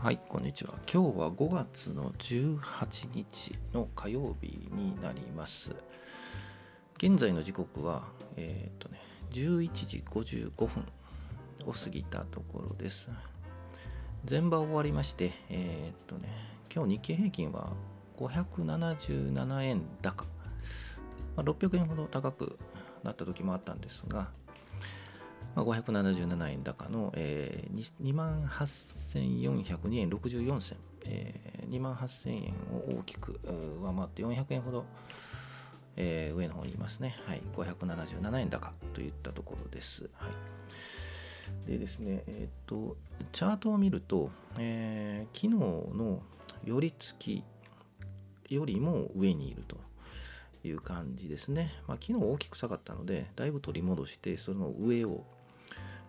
はい、こんにちは。今日は5月の18日の火曜日になります。現在の時刻は、えっ、とね、11時55分を過ぎたところです。前場終わりまして、えっ、とね、今日日経平均は577円高、まあ、600円ほど高くなった時もあったんですが、まあ、577円高の、えー、2万8402円64銭、えー、2万8000円を大きく上回って400円ほど、えー、上の方にいますね。はい、577円高といったところです。はい、でですね、えっ、と、チャートを見ると、えー、昨日の寄り付きよりも上にいると。いう感じですね。まあ、昨日大きく下がったので、だいぶ取り戻して、その上を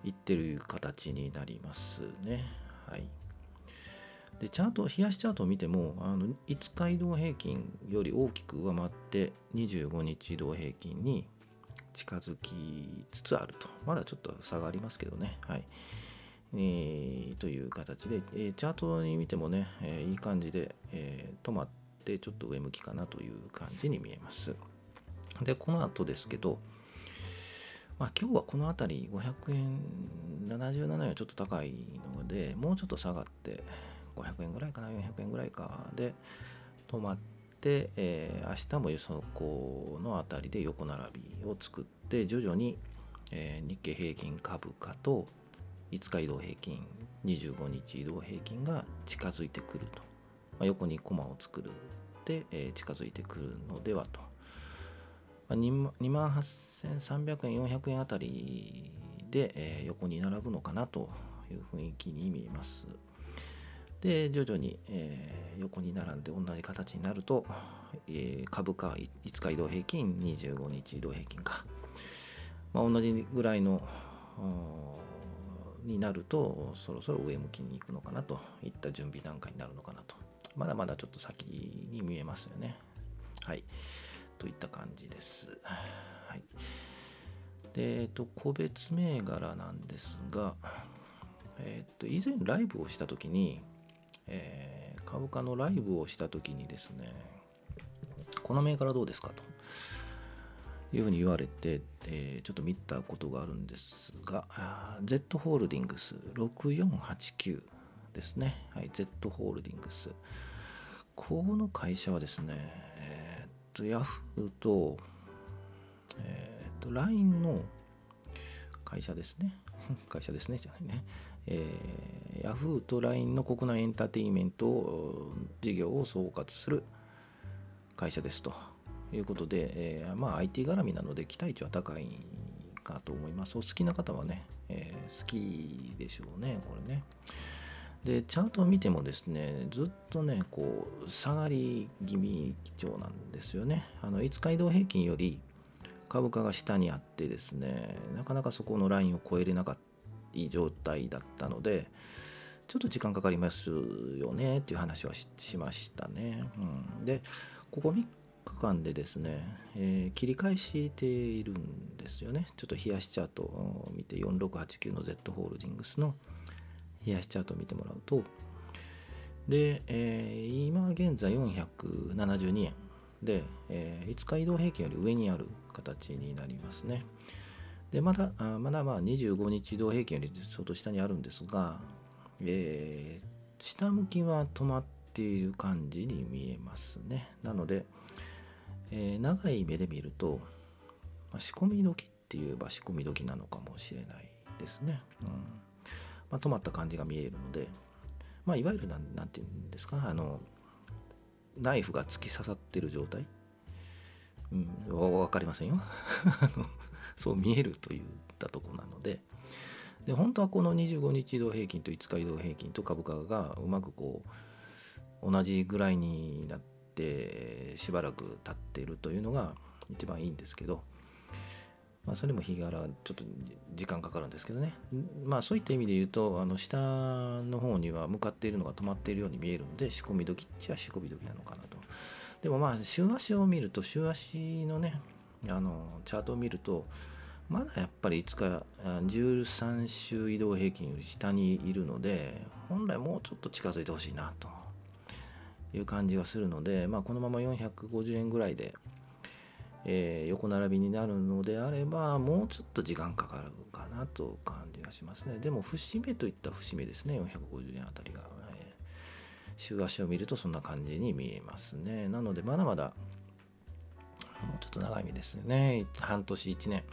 いってる形になりますね。はい。で、チャート、冷やしチャートを見ても、あの5日移動平均より大きく上回って25日移動平均に近づきつつあると。まだちょっと差がありますけどね。はい。えー、という形で、えー、チャートに見てもね、えー、いい感じで、え止まって、ちょっと上向きかなという感じに見えます。で、この後ですけど、まあ、今日はこの辺り500円、77円はちょっと高いので、もうちょっと下がって500円ぐらいかな、400円ぐらいかで止まって、えー、明日も予測の辺りで横並びを作って、徐々に、えー、日経平均株価と5日移動平均、25日移動平均が近づいてくると。まあ、横にコマを作るで、えー、近づいてくるのではと。まあ、2万8300円、400円あたりで、えー、横に並ぶのかなという雰囲気に見えます。で、徐々に、えー、横に並んで同じ形になると、えー、株価5日移動平均、25日移動平均か。まあ、同じぐらいのになると、そろそろ上向きに行くのかなといった準備段階になるのかなと。まだまだちょっと先に見えますよね。はい。といった感じです。はい。で、えっと、個別銘柄なんですが、えっと、以前ライブをしたときに、えー、株価のライブをしたときにですね、この銘柄どうですか？というふうに言われて、えー、ちょっと見たことがあるんですが、Z ホールディングス6489ですね。はい、Z ホールディングス。この会社はですね、え、と、ヤフーと、えー、と、LINE の会社ですね。会社ですね、じゃないね。えー、ヤフーと LINE の国内エンターテインメント事業を総括する会社ですということで、えー、まあ IT 絡みなので期待値は高いかと思います。お好きな方はね、えー、好きでしょうね、これね。でチャートを見てもですねずっとねこう下がり気味基調なんですよね。あの5日移動平均より株価が下にあってですねなかなかそこのラインを超えれなかった状態だったのでちょっと時間かかりますよねっていう話はしましたね、うん、でここ3日間でですね、えー、切り返しているんですよね。ちょっと冷やしチャートを見て4689の Z ホールディングスの冷やしチャートを見てもらうと、で、えー、今現在472円で、えー、5日移動平均より上にある形になりますね。で、まだ、あまだまあ25日移動平均より相当下にあるんですが、えー、下向きは止まっている感じに見えますね。なので、えー、長い目で見ると、まあ、仕込み時って言えば仕込み時なのかもしれないですね。うんまあ、止まった感じが見えるので、まあ、いわゆるなんなんていうんですかあのナイフが突き刺さってる状態、うん、分かりませんよ。そう見えるといったとこなので。で本当はこの25日移動平均と5日移動平均と株価がうまくこう同じぐらいになってしばらく経っているというのが一番いいんですけどまあ、それも日柄ちょっと時間かかるんですけどね。まあそういった意味で言うとあの下の方には向かっているのが止まっているように見えるので仕込み時っちゃ仕込み時なのかなと。でもまあ週足を見ると週足のねあのチャートを見るとまだやっぱりいつか13週移動平均より下にいるので本来もうちょっと近づいてほしいなという感じがするので、まあ、このまま450円ぐらいで、えー、横並びになるのであればもうちょっと時間かかるかなと感じがしますねでも節目といった節目ですね450円あたりが、えー、週足を見るとそんな感じに見えますねなのでまだまだもうちょっと長い目ですね半年1年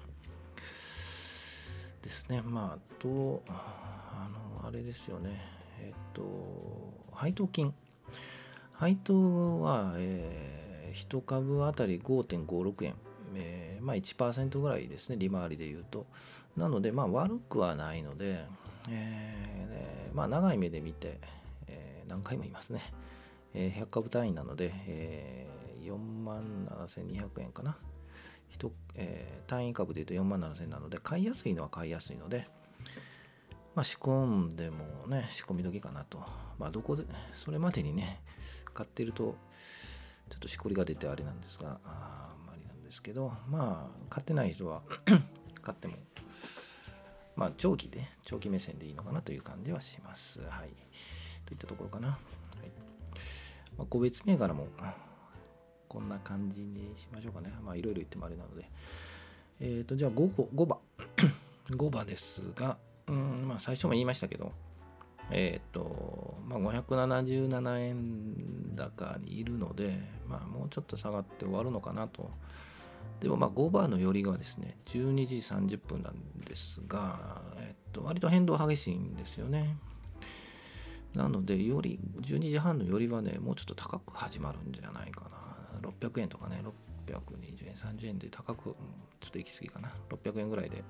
ですね。まあ、と、あの、あれですよね。えっと、配当金。配当は、えー、1株当たり5.56円。えー、まあ1%ぐらいですね、利回りで言うと。なので、まあ悪くはないので、えー、まあ長い目で見て、えー、何回も言いますね。えー、100株単位なので、えー、4万7200円かな。えー、単位株で言うと4万7000なので、買いやすいのは買いやすいので、まあ、仕込んでもね、仕込み時かなと。まあ、どこで、それまでにね、買ってると、ちょっとしこりが出てあれなんですが、あんまりなんですけど、まあ、買ってない人は 買っても、まあ、長期で、長期目線でいいのかなという感じはします。はい。といったところかな。はいまあ、個別銘柄も、こんな感じにしましょうかね。まあいろいろ言ってもあれなので。えっ、ー、と、じゃあ 5, 5番。5番 ですが、うん、まあ最初も言いましたけど、えっ、ー、と、まあ577円高にいるので、まあもうちょっと下がって終わるのかなと。でもまあ5番の寄りがですね、12時30分なんですが、えっ、と、割と変動激しいんですよね。なので、より、12時半の寄りはね、もうちょっと高く始まるんじゃないかな。600円とかね、620円、30円で高く、ちょっと行き過ぎかな。600円ぐらいで、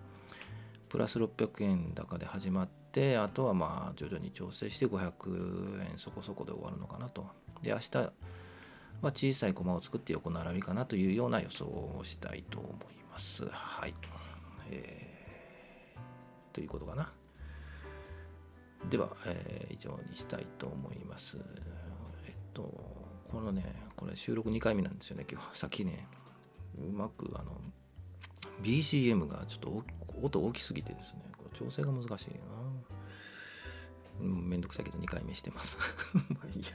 プラス600円高で始まってて、あとはまあ徐々に調整して500円そこそこで終わるのかなと。で、明日は小さい駒を作って横並びかなというような予想をしたいと思います。はい。えー、ということかな。では、えー、以上にしたいと思います。えっと、このね、これ収録2回目なんですよね、今日。さっきね、うまくあの、BCM がちょっと音大きすぎてですね、これ調整が難しいな。めんどくさいけど2回目してます。まあいいや。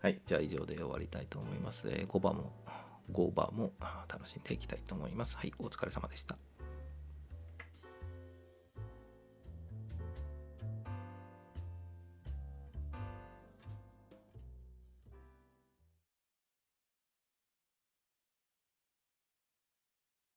はい、じゃあ以上で終わりたいと思います。5番も、5番も楽しんでいきたいと思います。はい、お疲れ様でした。